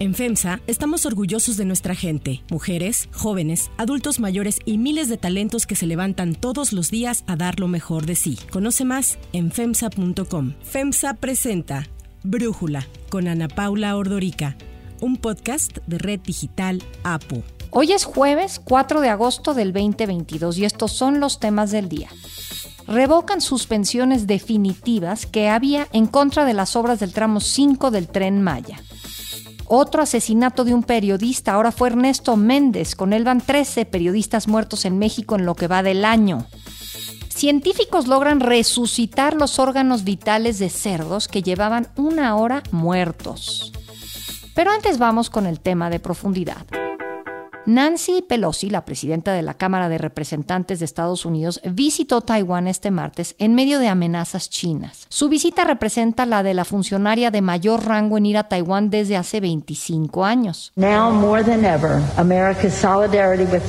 En FEMSA estamos orgullosos de nuestra gente, mujeres, jóvenes, adultos mayores y miles de talentos que se levantan todos los días a dar lo mejor de sí. Conoce más en FEMSA.com. FEMSA presenta Brújula con Ana Paula Ordorica, un podcast de Red Digital APU. Hoy es jueves 4 de agosto del 2022 y estos son los temas del día revocan suspensiones definitivas que había en contra de las obras del tramo 5 del tren Maya. Otro asesinato de un periodista, ahora fue Ernesto Méndez, con él van 13 periodistas muertos en México en lo que va del año. Científicos logran resucitar los órganos vitales de cerdos que llevaban una hora muertos. Pero antes vamos con el tema de profundidad. Nancy Pelosi, la presidenta de la Cámara de Representantes de Estados Unidos, visitó Taiwán este martes en medio de amenazas chinas. Su visita representa la de la funcionaria de mayor rango en ir a Taiwán desde hace 25 años. Now more than ever, America's solidarity with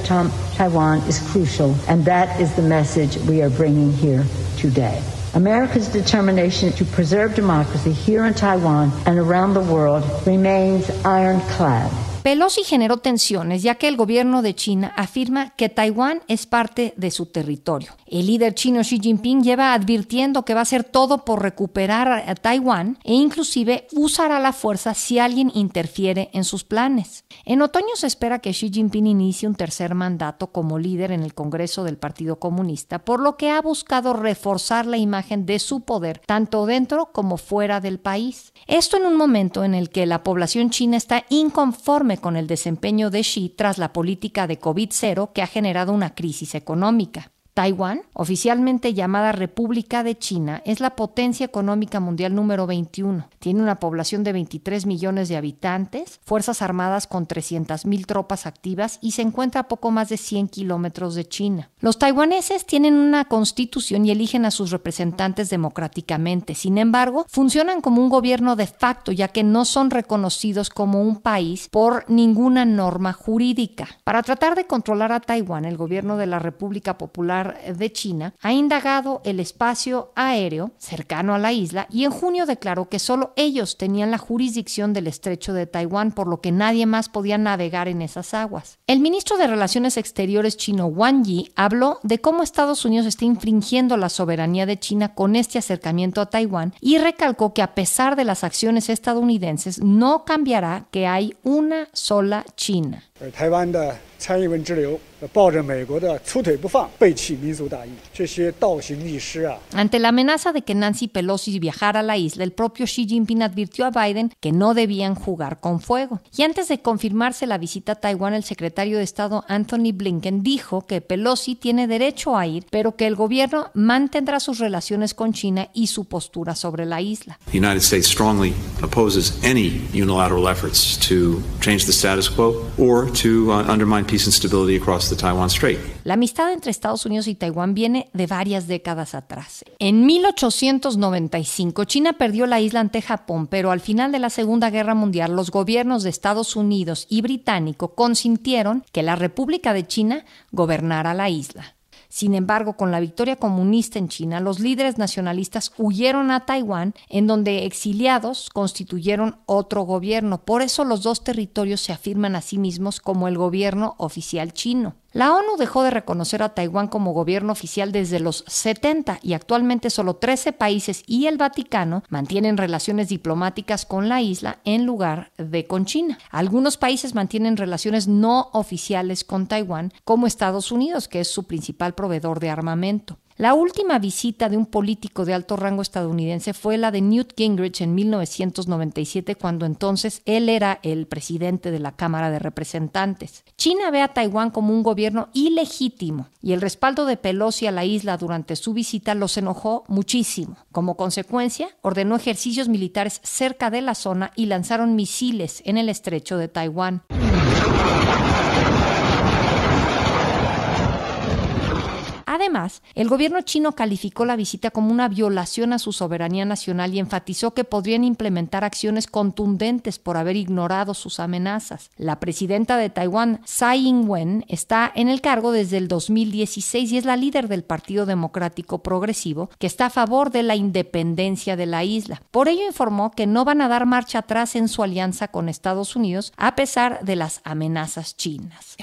Taiwan is crucial, and that is the message we are bringing here today. America's determination to preserve democracy here in Taiwan and around the world remains ironclad. Pelosi generó tensiones ya que el gobierno de China afirma que Taiwán es parte de su territorio. El líder chino Xi Jinping lleva advirtiendo que va a hacer todo por recuperar a Taiwán e inclusive usará la fuerza si alguien interfiere en sus planes. En otoño se espera que Xi Jinping inicie un tercer mandato como líder en el Congreso del Partido Comunista, por lo que ha buscado reforzar la imagen de su poder tanto dentro como fuera del país. Esto en un momento en el que la población china está inconforme con el desempeño de Xi tras la política de COVID-0 que ha generado una crisis económica. Taiwán, oficialmente llamada República de China, es la potencia económica mundial número 21. Tiene una población de 23 millones de habitantes, fuerzas armadas con 300.000 tropas activas y se encuentra a poco más de 100 kilómetros de China. Los taiwaneses tienen una constitución y eligen a sus representantes democráticamente. Sin embargo, funcionan como un gobierno de facto, ya que no son reconocidos como un país por ninguna norma jurídica. Para tratar de controlar a Taiwán, el gobierno de la República Popular de China ha indagado el espacio aéreo cercano a la isla y en junio declaró que solo ellos tenían la jurisdicción del estrecho de Taiwán, por lo que nadie más podía navegar en esas aguas. El ministro de Relaciones Exteriores chino Wang Yi habló de cómo Estados Unidos está infringiendo la soberanía de China con este acercamiento a Taiwán y recalcó que a pesar de las acciones estadounidenses no cambiará que hay una sola China. Ante la amenaza de que Nancy Pelosi viajara a la isla, el propio Xi Jinping advirtió a Biden que no debían jugar con fuego. Y antes de confirmarse la visita a Taiwán, el secretario de Estado Anthony Blinken dijo que Pelosi tiene derecho a ir, pero que el gobierno mantendrá sus relaciones con China y su postura sobre la isla. The United States strongly opposes any unilateral efforts to change the status quo or to uh, undermine across la amistad entre Estados Unidos y Taiwán viene de varias décadas atrás. En 1895, China perdió la isla ante Japón, pero al final de la Segunda Guerra Mundial, los gobiernos de Estados Unidos y británico consintieron que la República de China gobernara la isla. Sin embargo, con la victoria comunista en China, los líderes nacionalistas huyeron a Taiwán, en donde exiliados constituyeron otro gobierno. Por eso los dos territorios se afirman a sí mismos como el gobierno oficial chino. La ONU dejó de reconocer a Taiwán como gobierno oficial desde los 70 y actualmente solo 13 países y el Vaticano mantienen relaciones diplomáticas con la isla en lugar de con China. Algunos países mantienen relaciones no oficiales con Taiwán, como Estados Unidos, que es su principal proveedor de armamento. La última visita de un político de alto rango estadounidense fue la de Newt Gingrich en 1997, cuando entonces él era el presidente de la Cámara de Representantes. China ve a Taiwán como un gobierno ilegítimo y el respaldo de Pelosi a la isla durante su visita los enojó muchísimo. Como consecuencia, ordenó ejercicios militares cerca de la zona y lanzaron misiles en el estrecho de Taiwán. Además, el gobierno chino calificó la visita como una violación a su soberanía nacional y enfatizó que podrían implementar acciones contundentes por haber ignorado sus amenazas. La presidenta de Taiwán, Tsai Ing-wen, está en el cargo desde el 2016 y es la líder del Partido Democrático Progresivo, que está a favor de la independencia de la isla. Por ello informó que no van a dar marcha atrás en su alianza con Estados Unidos a pesar de las amenazas chinas.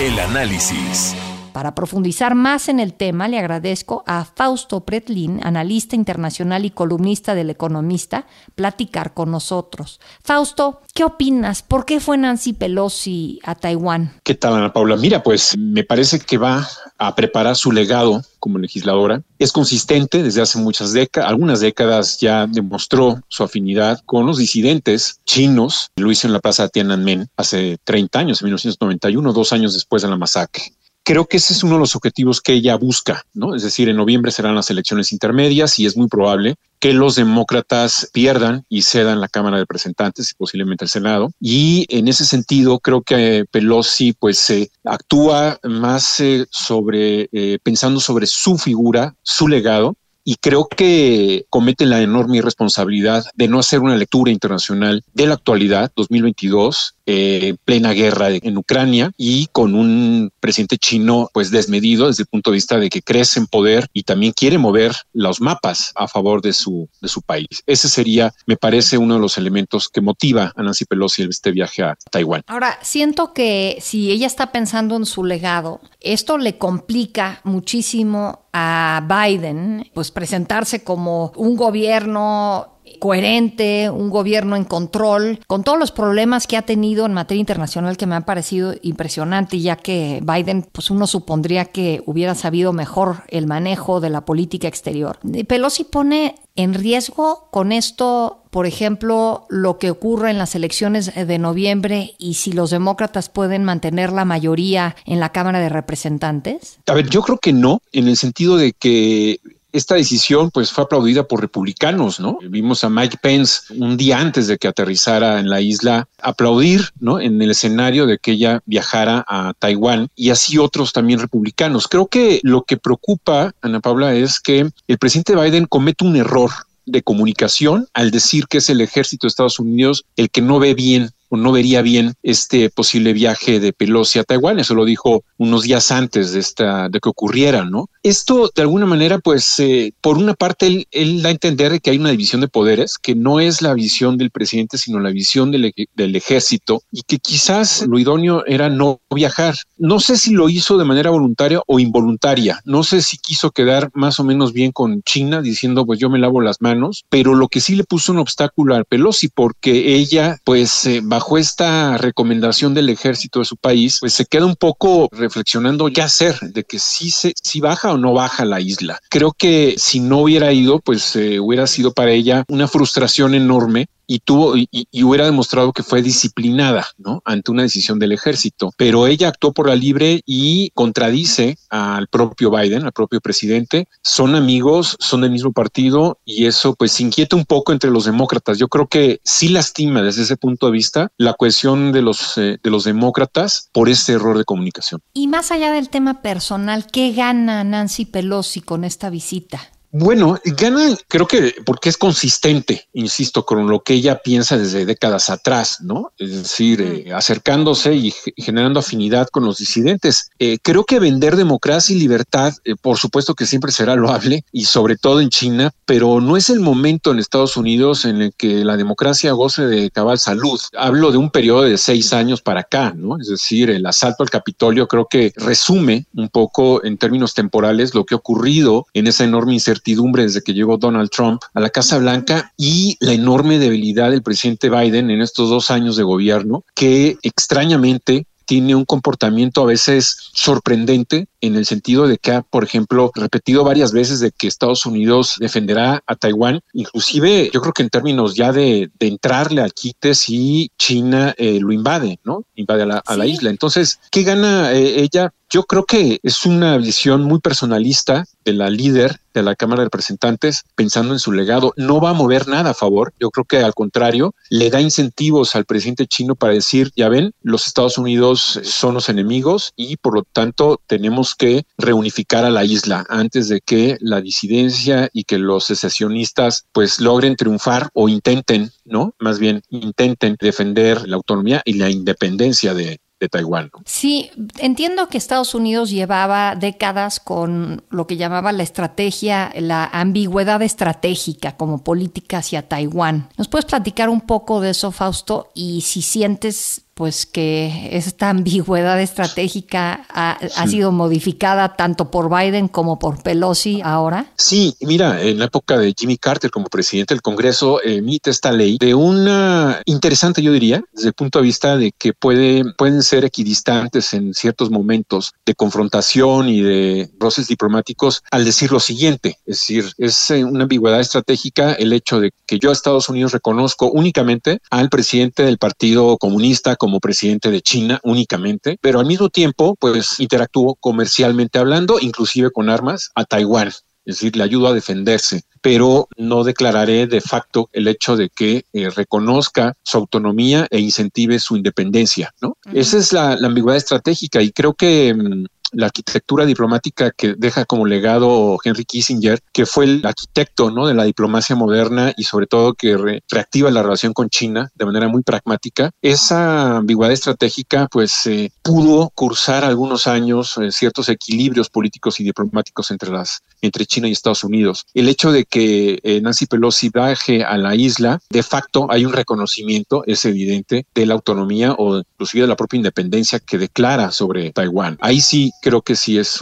El análisis. Para profundizar más en el tema, le agradezco a Fausto Pretlin, analista internacional y columnista del Economista, platicar con nosotros. Fausto, ¿qué opinas? ¿Por qué fue Nancy Pelosi a Taiwán? ¿Qué tal, Ana Paula? Mira, pues me parece que va a preparar su legado como legisladora. Es consistente desde hace muchas décadas, algunas décadas ya demostró su afinidad con los disidentes chinos. Lo hizo en la plaza Tiananmen hace 30 años, en 1991, dos años después de la masacre. Creo que ese es uno de los objetivos que ella busca, ¿no? Es decir, en noviembre serán las elecciones intermedias y es muy probable que los demócratas pierdan y cedan la Cámara de Representantes y posiblemente el Senado. Y en ese sentido, creo que Pelosi pues eh, actúa más eh, sobre eh, pensando sobre su figura, su legado y creo que cometen la enorme irresponsabilidad de no hacer una lectura internacional de la actualidad 2022 eh, plena guerra en Ucrania y con un presidente chino pues desmedido desde el punto de vista de que crece en poder y también quiere mover los mapas a favor de su, de su país. Ese sería, me parece, uno de los elementos que motiva a Nancy Pelosi este viaje a Taiwán. Ahora, siento que si ella está pensando en su legado, esto le complica muchísimo a Biden, pues presentarse como un gobierno coherente, un gobierno en control, con todos los problemas que ha tenido en materia internacional que me han parecido impresionante, ya que Biden, pues uno supondría que hubiera sabido mejor el manejo de la política exterior. Pelosi pone en riesgo con esto, por ejemplo, lo que ocurre en las elecciones de noviembre y si los demócratas pueden mantener la mayoría en la Cámara de Representantes? A ver, yo creo que no, en el sentido de que esta decisión pues fue aplaudida por republicanos, ¿no? Vimos a Mike Pence un día antes de que aterrizara en la isla aplaudir, ¿no? En el escenario de que ella viajara a Taiwán y así otros también republicanos. Creo que lo que preocupa, Ana Paula, es que el presidente Biden comete un error de comunicación al decir que es el ejército de Estados Unidos el que no ve bien no vería bien este posible viaje de Pelosi a Taiwán. Eso lo dijo unos días antes de esta, de que ocurriera, ¿no? Esto, de alguna manera, pues, eh, por una parte, él, da a entender que hay una división de poderes, que no es la visión del presidente, sino la visión del, ejército, y que quizás lo idóneo era no viajar. No sé si lo hizo de manera voluntaria o involuntaria. No sé si quiso quedar más o menos bien con China, diciendo, pues yo me lavo las manos, pero lo que sí le puso un obstáculo a Pelosi, porque ella, pues, eh, esta recomendación del ejército de su país, pues se queda un poco reflexionando qué hacer, de que si se, si baja o no baja la isla. Creo que si no hubiera ido, pues eh, hubiera sido para ella una frustración enorme y tuvo y, hubiera demostrado que fue disciplinada. Ante una decisión del ejército. Pero ella actuó por la libre y contradice al propio Biden, al propio presidente. Son amigos, son del mismo partido y eso pues inquieta un poco entre los demócratas. Yo creo que sí lastima desde ese punto de vista la cohesión de los eh, de los demócratas por este error de comunicación. Y más allá del tema personal, ¿qué gana Nancy Pelosi con esta visita? Bueno, gana, creo que porque es consistente, insisto, con lo que ella piensa desde décadas atrás, ¿no? Es decir, eh, acercándose y generando afinidad con los disidentes. Eh, creo que vender democracia y libertad, eh, por supuesto que siempre será loable, y sobre todo en China, pero no es el momento en Estados Unidos en el que la democracia goce de cabal salud. Hablo de un periodo de seis años para acá, ¿no? Es decir, el asalto al Capitolio creo que resume un poco en términos temporales lo que ha ocurrido en esa enorme incertidumbre desde que llegó Donald Trump a la Casa Blanca y la enorme debilidad del presidente Biden en estos dos años de gobierno, que extrañamente tiene un comportamiento a veces sorprendente en el sentido de que ha, por ejemplo, repetido varias veces de que Estados Unidos defenderá a Taiwán, inclusive yo creo que en términos ya de, entrarle a quite si China eh, lo invade, ¿no? Invade a la, isla. Entonces, ¿qué gana eh, ella? Yo creo que es una visión muy personalista de la líder de la Cámara de Representantes pensando en su legado. No va a mover nada a favor. Yo creo que al contrario, le da incentivos al presidente chino para decir, ya ven, los Estados Unidos son los enemigos y por lo tanto tenemos que reunificar a la isla antes de que la disidencia y que los secesionistas pues logren triunfar o intenten, ¿no? Más bien intenten defender la autonomía y la independencia de, Taiwán. Sí, entiendo que Estados Unidos llevaba décadas con lo que llamaba la estrategia, la ambigüedad estratégica como política hacia Taiwán. ¿Nos puedes platicar un poco de eso, Fausto? Y si sientes pues que esta ambigüedad estratégica ha, sido modificada tanto por Biden como por Pelosi ahora? Sí, mira, en la época de Jimmy Carter como presidente del Congreso emite esta ley de una interesante, yo diría, desde el punto de vista de que puede, pueden ser equidistantes en ciertos momentos de confrontación y de roces diplomáticos al decir lo siguiente, es decir, es eh, una ambigüedad estratégica el hecho de que yo a Estados Unidos reconozco únicamente al presidente del Partido Comunista como presidente de China únicamente, pero al mismo tiempo, pues interactuó comercialmente hablando, inclusive con armas, a Taiwán. Es decir, le ayudo a defenderse, pero no declararé de facto el hecho de que eh, reconozca su autonomía e incentive su independencia, ¿no? Esa es la, la, ambigüedad estratégica y creo que mm, la arquitectura diplomática que deja como legado Henry Kissinger, que fue el arquitecto ¿no? de la diplomacia moderna y sobre todo que reactiva la relación con China de manera muy pragmática. Esa ambigüedad estratégica pues eh, pudo cursar algunos años eh, ciertos equilibrios políticos y diplomáticos entre las entre China y Estados Unidos. El hecho de que eh, Nancy Pelosi baje a la isla, de facto hay un reconocimiento, es evidente, de la autonomía o inclusive de la propia independencia que declara sobre Taiwán. Ahí sí creo que sí es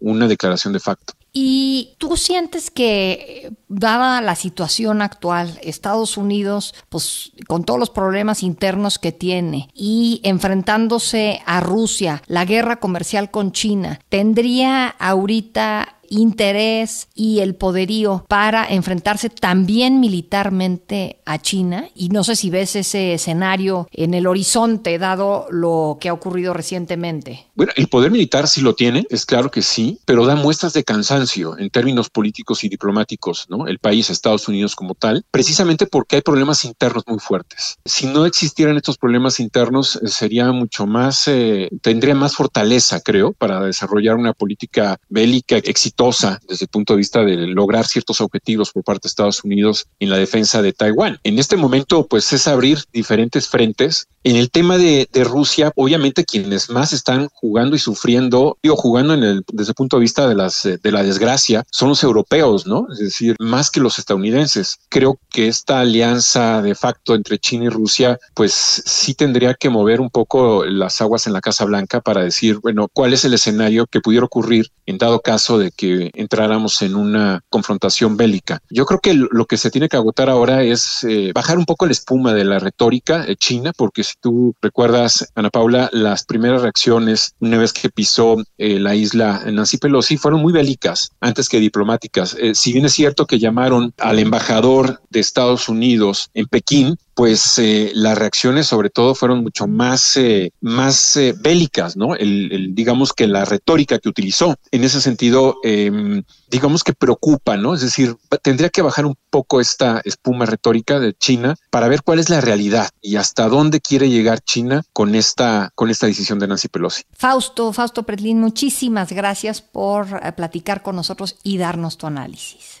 una declaración de facto. ¿Y tú sientes que, dada la situación actual, Estados Unidos, pues con todos los problemas internos que tiene y enfrentándose a Rusia, la guerra comercial con China, tendría ahorita interés y el poderío para enfrentarse también militarmente a China. Y no sé si ves ese escenario en el horizonte, dado lo que ha ocurrido recientemente. Bueno, el poder militar sí lo tiene, es claro que sí, pero da muestras de cansancio en términos políticos y diplomáticos, ¿no? El país, Estados Unidos como tal, precisamente porque hay problemas internos muy fuertes. Si no existieran estos problemas internos, eh, sería mucho más, eh, tendría más fortaleza, creo, para desarrollar una política bélica exitosa desde el punto de vista de lograr ciertos objetivos por parte de Estados Unidos en la defensa de Taiwán. En este momento, pues es abrir diferentes frentes. En el tema de, Rusia, obviamente quienes más están jugando y sufriendo, digo, jugando en el, desde el punto de vista de, las, de la desgracia, son los europeos, ¿no? Es decir, más que los estadounidenses. Creo que esta alianza de facto entre China y Rusia, pues sí tendría que mover un poco las aguas en la Casa Blanca para decir, bueno, cuál es el escenario que pudiera ocurrir en dado caso de que entráramos en una confrontación bélica. Yo creo que lo que se tiene que agotar ahora es eh, bajar un poco la espuma de la retórica eh, china, porque si tú recuerdas, Ana Paula, las primeras reacciones una vez que pisó eh, la isla Nancy Pelosi fueron muy bélicas antes que diplomáticas. si bien es cierto que llamaron al embajador de Estados Unidos en Pekín, pues las reacciones sobre todo fueron mucho más, más bélicas, ¿no? El, digamos que la retórica que utilizó. En ese sentido, Em, digamos que preocupa, ¿no? Es decir, tendría que bajar un poco esta espuma retórica de China para ver cuál es la realidad y hasta dónde quiere llegar China con esta, con esta decisión de Nancy Pelosi. Fausto, Fausto Pretlin, muchísimas gracias por eh, platicar con nosotros y darnos tu análisis.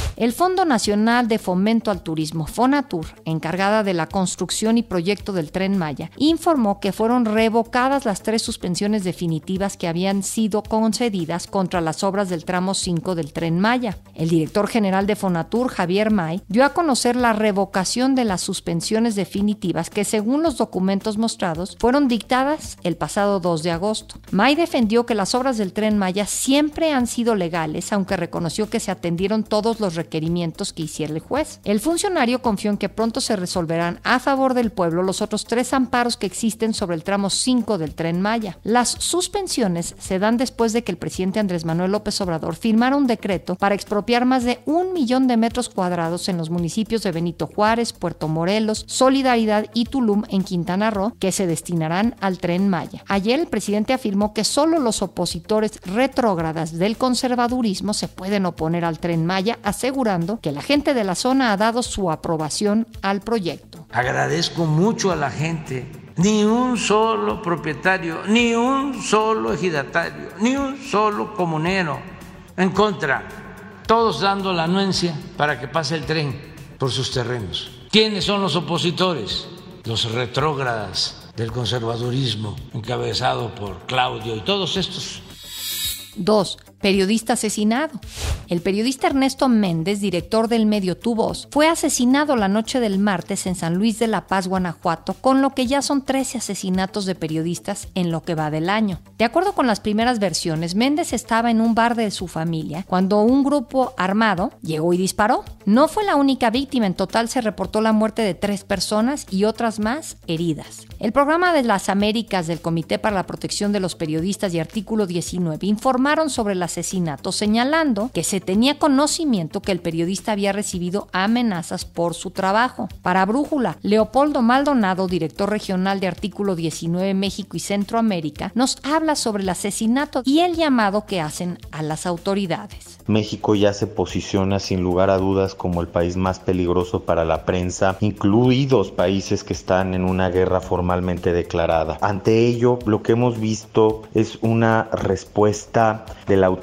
El Fondo Nacional de Fomento al Turismo, FONATUR, encargada de la construcción y proyecto del tren Maya, informó que fueron revocadas las tres suspensiones definitivas que habían sido concedidas contra las obras del tramo 5 del tren Maya. El director general de FONATUR, Javier May, dio a conocer la revocación de las suspensiones definitivas que, según los documentos mostrados, fueron dictadas el pasado 2 de agosto. May defendió que las obras del tren Maya siempre han sido legales, aunque reconoció que se atendieron todos los requerimientos que hiciera el juez. El funcionario confió en que pronto se resolverán a favor del pueblo los otros tres amparos que existen sobre el tramo 5 del tren Maya. Las suspensiones se dan después de que el presidente Andrés Manuel López Obrador firmara un decreto para expropiar más de un millón de metros cuadrados en los municipios de Benito Juárez, Puerto Morelos, Solidaridad y Tulum en Quintana Roo, que se destinarán al tren Maya. Ayer el presidente afirmó que solo los opositores retrógradas del conservadurismo se pueden oponer al tren Maya, asegurando que la gente de la zona ha dado su aprobación al proyecto. Agradezco mucho a la gente ni un solo propietario, ni un solo ejidatario, ni un solo comunero en contra, todos dando la anuencia para que pase el tren por sus terrenos. ¿Quiénes son los opositores? Los retrógradas del conservadurismo, encabezado por Claudio y todos estos. Dos, periodista asesinado. El periodista Ernesto Méndez, director del medio Tu Voz, fue asesinado la noche del martes en San Luis de la Paz, Guanajuato, con lo que ya son 13 asesinatos de periodistas en lo que va del año. De acuerdo con las primeras versiones, Méndez estaba en un bar de su familia cuando un grupo armado llegó y disparó. No fue la única víctima, en total se reportó la muerte de tres personas y otras más heridas. El programa de las Américas del Comité para la Protección de los Periodistas y Artículo 19 informaron sobre el asesinato, señalando que se tenía conocimiento que el periodista había recibido amenazas por su trabajo. Para Brújula, Leopoldo Maldonado, director regional de Artículo 19 México y Centroamérica, nos habla sobre el asesinato y el llamado que hacen a las autoridades. México ya se posiciona sin lugar a dudas como el país más peligroso para la prensa, incluidos países que están en una guerra formalmente declarada. Ante ello, lo que hemos visto es una respuesta de la autoridad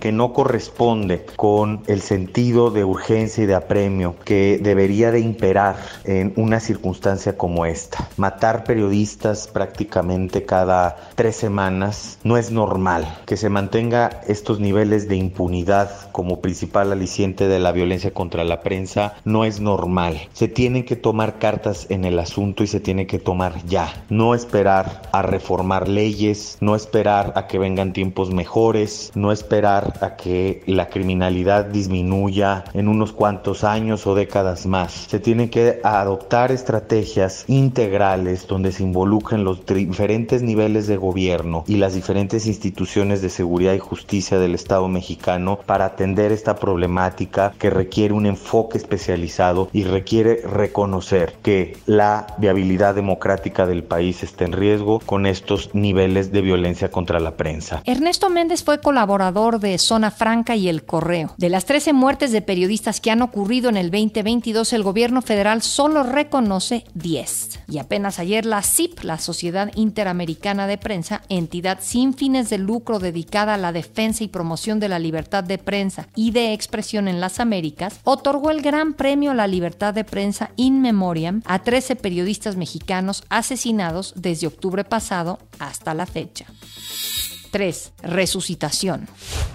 que no corresponde con el sentido de urgencia y de apremio que debería de imperar en una circunstancia como esta. Matar periodistas prácticamente cada tres semanas no es normal. Que se mantenga estos niveles de impunidad como principal aliciente de la violencia contra la prensa no es normal. Se tienen que tomar cartas en el asunto y se tiene que tomar ya. No esperar a reformar leyes, no esperar a que vengan tiempos mejores, no esperar a que la criminalidad disminuya en unos cuantos años o décadas más. Se tienen que adoptar estrategias integrales donde se involucren los diferentes niveles de gobierno y las diferentes instituciones de seguridad y justicia del Estado mexicano para atender esta problemática que requiere un enfoque especializado y requiere reconocer que la viabilidad democrática del país está en riesgo con estos niveles de violencia contra la prensa. Ernesto Méndez fue colaborador de Zona Franca y El Correo. De las 13 muertes de periodistas que han ocurrido en el 2022, el gobierno federal solo reconoce 10. Y apenas ayer la CIP, la Sociedad Interamericana de Prensa, entidad sin fines de lucro dedicada a la defensa y promoción de la libertad de prensa y de expresión en las Américas, otorgó el Gran Premio a la Libertad de Prensa in memoriam a 13 periodistas mexicanos asesinados desde octubre pasado hasta la fecha. 3. Resucitación.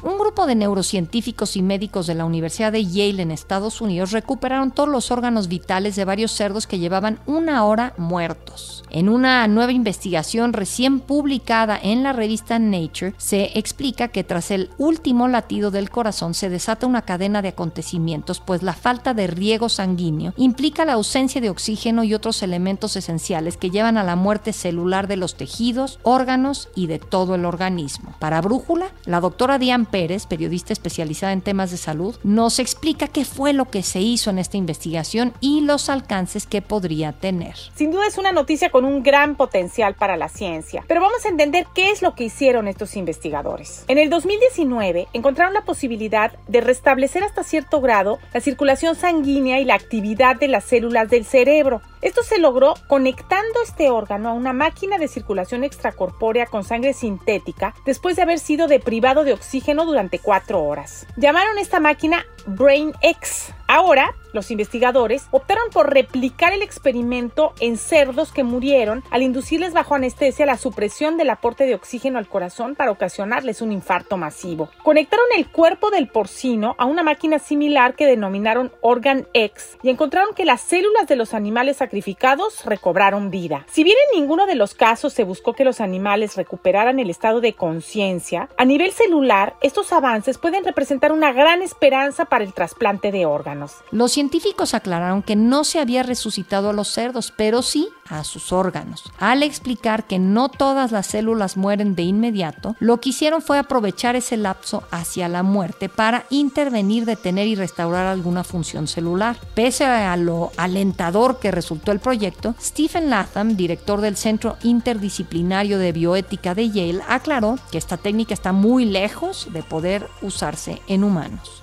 Un grupo de neurocientíficos y médicos de la Universidad de Yale en Estados Unidos recuperaron todos los órganos vitales de varios cerdos que llevaban una hora muertos. En una nueva investigación recién publicada en la revista Nature, se explica que tras el último latido del corazón se desata una cadena de acontecimientos, pues la falta de riego sanguíneo implica la ausencia de oxígeno y otros elementos esenciales que llevan a la muerte celular de los tejidos, órganos y de todo el organismo. Para Brújula, la doctora Diane Pérez, periodista especializada en temas de salud, nos explica qué fue lo que se hizo en esta investigación y los alcances que podría tener. Sin duda es una noticia con un gran potencial para la ciencia, pero vamos a entender qué es lo que hicieron estos investigadores. En el 2019 encontraron la posibilidad de restablecer hasta cierto grado la circulación sanguínea y la actividad de las células del cerebro. Esto se logró conectando este órgano a una máquina de circulación extracorpórea con sangre sintética después de haber sido deprivado de oxígeno durante cuatro horas. Llamaron esta máquina Brain X. Ahora, los investigadores optaron por replicar el experimento en cerdos que murieron al inducirles bajo anestesia la supresión del aporte de oxígeno al corazón para ocasionarles un infarto masivo. Conectaron el cuerpo del porcino a una máquina similar que denominaron Organ X y encontraron que las células de los animales sacrificados recobraron vida. Si bien en ninguno de los casos se buscó que los animales recuperaran el estado de conciencia, a nivel celular estos avances pueden representar una gran esperanza para el trasplante de órganos. Los científicos aclararon que no se había resucitado a los cerdos, pero sí a sus órganos. Al explicar que no todas las células mueren de inmediato, lo que hicieron fue aprovechar ese lapso hacia la muerte para intervenir, detener y restaurar alguna función celular. Pese a lo alentador que resultó el proyecto, Stephen Latham, director del Centro Interdisciplinario de Bioética de Yale, aclaró que esta técnica está muy lejos de poder usarse en humanos.